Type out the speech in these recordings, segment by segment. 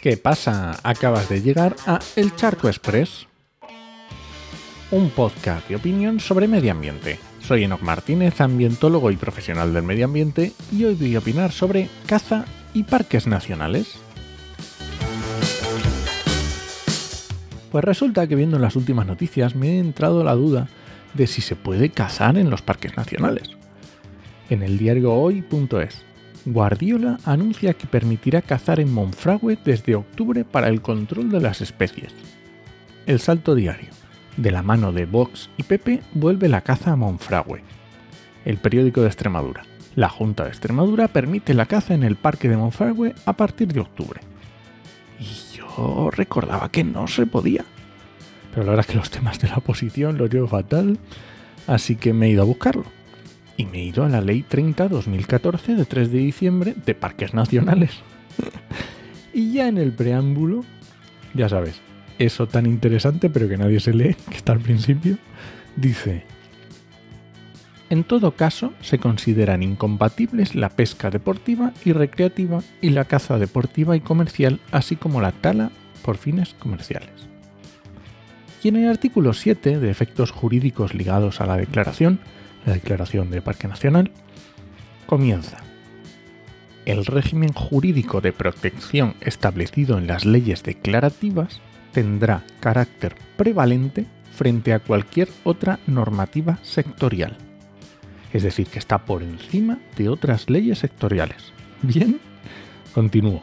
¿Qué pasa? Acabas de llegar a El Charco Express, un podcast de opinión sobre medio ambiente. Soy Enoc Martínez, ambientólogo y profesional del medio ambiente, y hoy voy a opinar sobre caza y parques nacionales. Pues resulta que viendo las últimas noticias me he entrado la duda de si se puede cazar en los parques nacionales. En el diario hoy.es, Guardiola anuncia que permitirá cazar en Monfragüe desde octubre para el control de las especies. El Salto Diario. De la mano de Vox y Pepe vuelve la caza a Monfragüe. El periódico de Extremadura. La Junta de Extremadura permite la caza en el Parque de Monfragüe a partir de octubre. Y yo recordaba que no se podía. Pero la verdad que los temas de la oposición los llevo fatal, así que me he ido a buscarlo y me he ido a la Ley 30-2014 de 3 de diciembre de Parques Nacionales. y ya en el preámbulo, ya sabes, eso tan interesante pero que nadie se lee, que está al principio, dice, en todo caso, se consideran incompatibles la pesca deportiva y recreativa y la caza deportiva y comercial, así como la tala por fines comerciales. Y en el artículo 7 de efectos jurídicos ligados a la declaración, la Declaración de Parque Nacional, comienza. El régimen jurídico de protección establecido en las leyes declarativas tendrá carácter prevalente frente a cualquier otra normativa sectorial. Es decir, que está por encima de otras leyes sectoriales. Bien, continúo.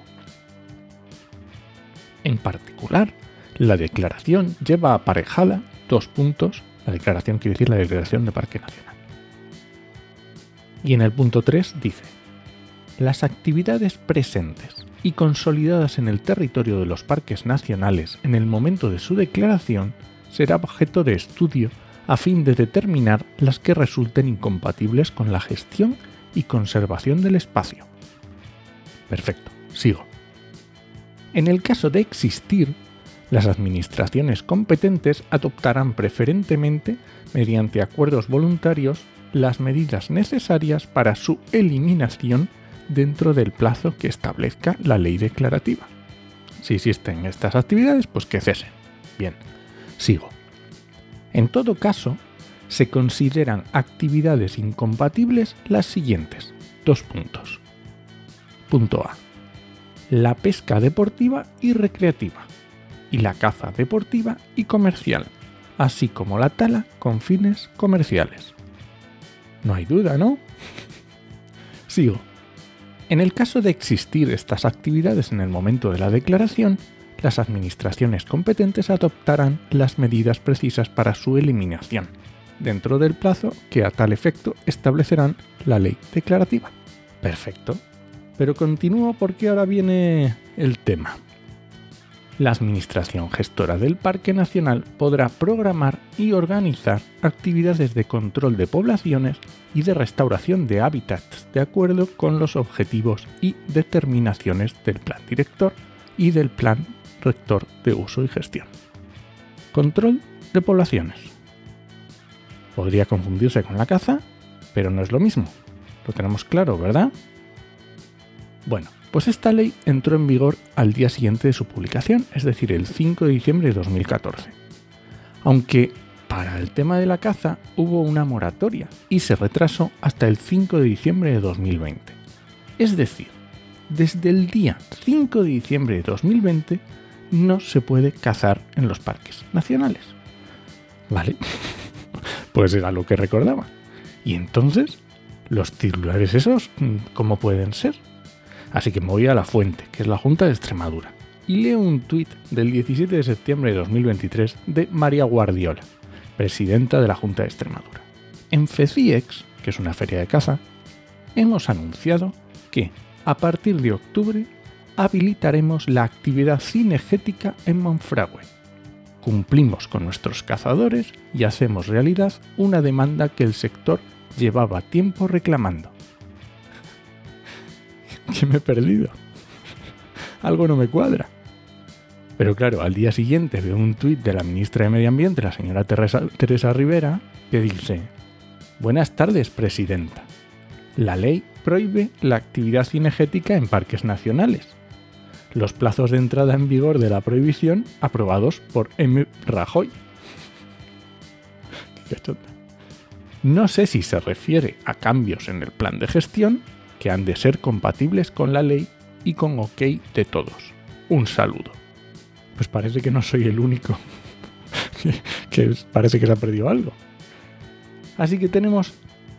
En particular, la declaración lleva aparejada dos puntos. La declaración quiere decir la declaración de Parque Nacional y en el punto 3 dice, las actividades presentes y consolidadas en el territorio de los parques nacionales en el momento de su declaración será objeto de estudio a fin de determinar las que resulten incompatibles con la gestión y conservación del espacio. Perfecto, sigo. En el caso de existir, las administraciones competentes adoptarán preferentemente, mediante acuerdos voluntarios, las medidas necesarias para su eliminación dentro del plazo que establezca la ley declarativa. Si existen estas actividades, pues que cesen. Bien, sigo. En todo caso, se consideran actividades incompatibles las siguientes. Dos puntos. Punto A. La pesca deportiva y recreativa y la caza deportiva y comercial, así como la tala con fines comerciales. No hay duda, ¿no? Sigo. En el caso de existir estas actividades en el momento de la declaración, las administraciones competentes adoptarán las medidas precisas para su eliminación, dentro del plazo que a tal efecto establecerán la ley declarativa. Perfecto. Pero continúo porque ahora viene el tema la Administración Gestora del Parque Nacional podrá programar y organizar actividades de control de poblaciones y de restauración de hábitats de acuerdo con los objetivos y determinaciones del Plan Director y del Plan Rector de Uso y Gestión. Control de poblaciones. Podría confundirse con la caza, pero no es lo mismo. Lo tenemos claro, ¿verdad? Bueno, pues esta ley entró en vigor al día siguiente de su publicación, es decir, el 5 de diciembre de 2014. Aunque para el tema de la caza hubo una moratoria y se retrasó hasta el 5 de diciembre de 2020. Es decir, desde el día 5 de diciembre de 2020 no se puede cazar en los parques nacionales. ¿Vale? pues era lo que recordaba. Y entonces, los titulares esos, ¿cómo pueden ser? Así que me voy a la fuente, que es la Junta de Extremadura, y leo un tuit del 17 de septiembre de 2023 de María Guardiola, presidenta de la Junta de Extremadura. En FECIEX, que es una feria de caza, hemos anunciado que a partir de octubre habilitaremos la actividad cinegética en Monfragüe. Cumplimos con nuestros cazadores y hacemos realidad una demanda que el sector llevaba tiempo reclamando que me he perdido. Algo no me cuadra. Pero claro, al día siguiente veo un tuit de la ministra de Medio Ambiente, la señora Teresa, Rivera, que dice, Buenas tardes, Presidenta. La ley prohíbe la actividad cinegética en parques nacionales. los plazos de entrada en vigor de la prohibición aprobados por M. Rajoy. No sé si se refiere a cambios en el plan de gestión que han de ser compatibles con la ley y con OK de todos. Un saludo. Pues parece que no soy el único que, parece que se ha perdido algo. Así que tenemos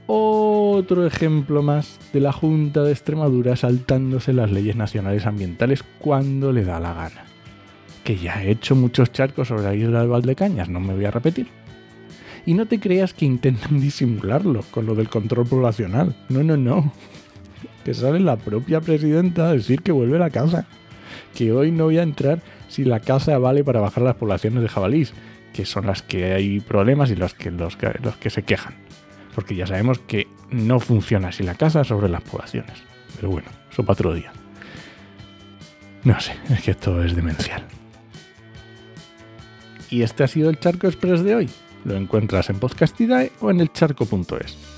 otro ejemplo más de la Junta de Extremadura saltándose las leyes nacionales ambientales cuando le da la gana. Que ya he hecho muchos charcos sobre la isla de Valdecañas, no me voy a repetir. Y no te creas que intentan disimularlo con lo del control poblacional. No, no, no. Que sale la propia presidenta a decir que vuelve la casa. Que hoy no voy a entrar si la casa vale para bajar las poblaciones de jabalís, que son las que hay problemas y los que, los que se quejan. Porque ya sabemos que no funciona así la casa sobre las poblaciones. Pero bueno, eso para otro día. No sé, es que esto es demencial. Y este ha sido el Charco Express de hoy. Lo encuentras en Podcastidae o en elcharco.es.